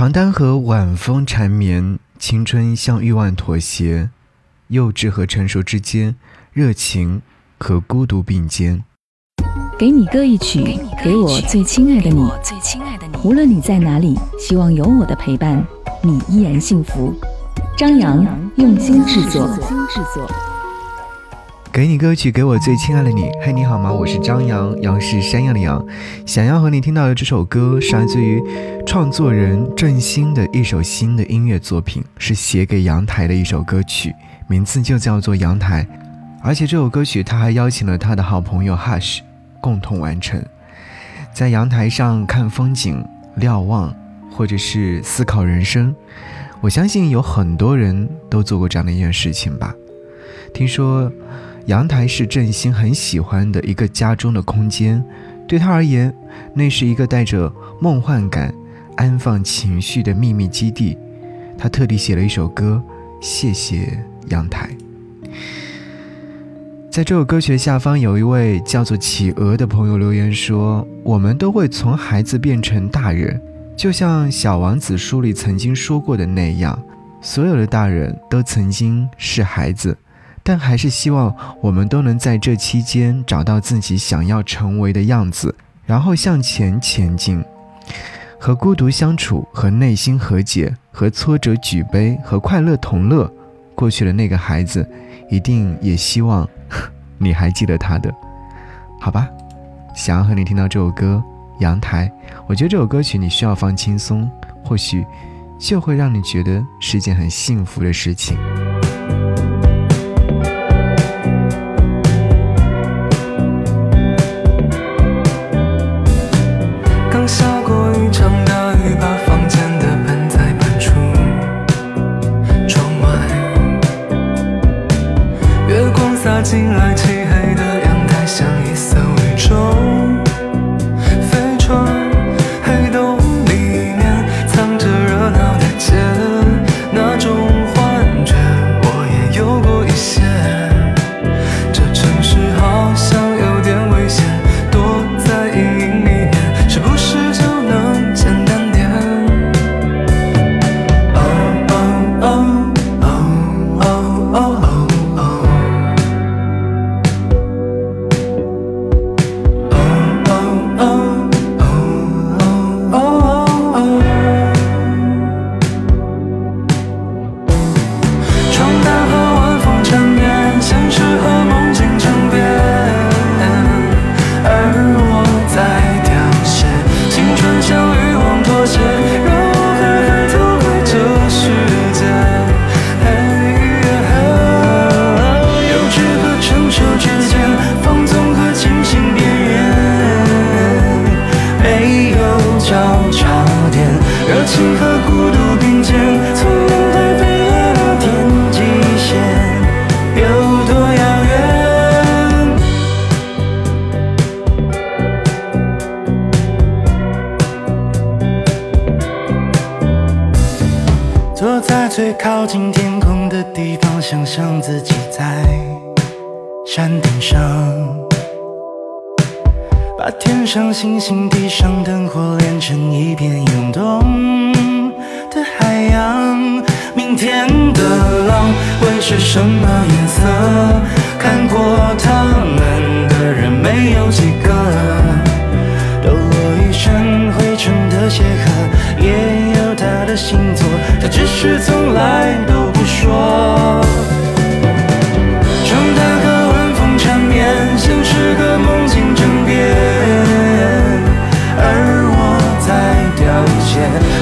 床单和晚风缠绵，青春向欲望妥协，幼稚和成熟之间，热情和孤独并肩。给你歌一曲，给我最亲爱的你。无论你在哪里，希望有我的陪伴，你依然幸福。张扬用心制作。给你歌曲，给我最亲爱的你。嘿，你好吗？我是张扬，杨是山羊的羊。想要和你听到的这首歌，是来自于创作人郑鑫的一首新的音乐作品，是写给阳台的一首歌曲，名字就叫做《阳台》。而且这首歌曲他还邀请了他的好朋友 Hush 共同完成，在阳台上看风景、瞭望，或者是思考人生。我相信有很多人都做过这样的一件事情吧。听说。阳台是振兴很喜欢的一个家中的空间，对他而言，那是一个带着梦幻感、安放情绪的秘密基地。他特地写了一首歌，谢谢阳台。在这首歌曲下方，有一位叫做企鹅的朋友留言说：“我们都会从孩子变成大人，就像《小王子》书里曾经说过的那样，所有的大人都曾经是孩子。”但还是希望我们都能在这期间找到自己想要成为的样子，然后向前前进。和孤独相处，和内心和解，和挫折举杯，和快乐同乐。过去的那个孩子，一定也希望 你还记得他的，好吧？想要和你听到这首歌《阳台》，我觉得这首歌曲你需要放轻松，或许就会让你觉得是一件很幸福的事情。漆黑的在最靠近天空的地方，想象自己在山顶上，把天上星星、地上灯火连成一片涌动的海洋。明天的浪会是什么颜色？看过他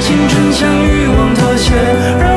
青春像欲望妥协。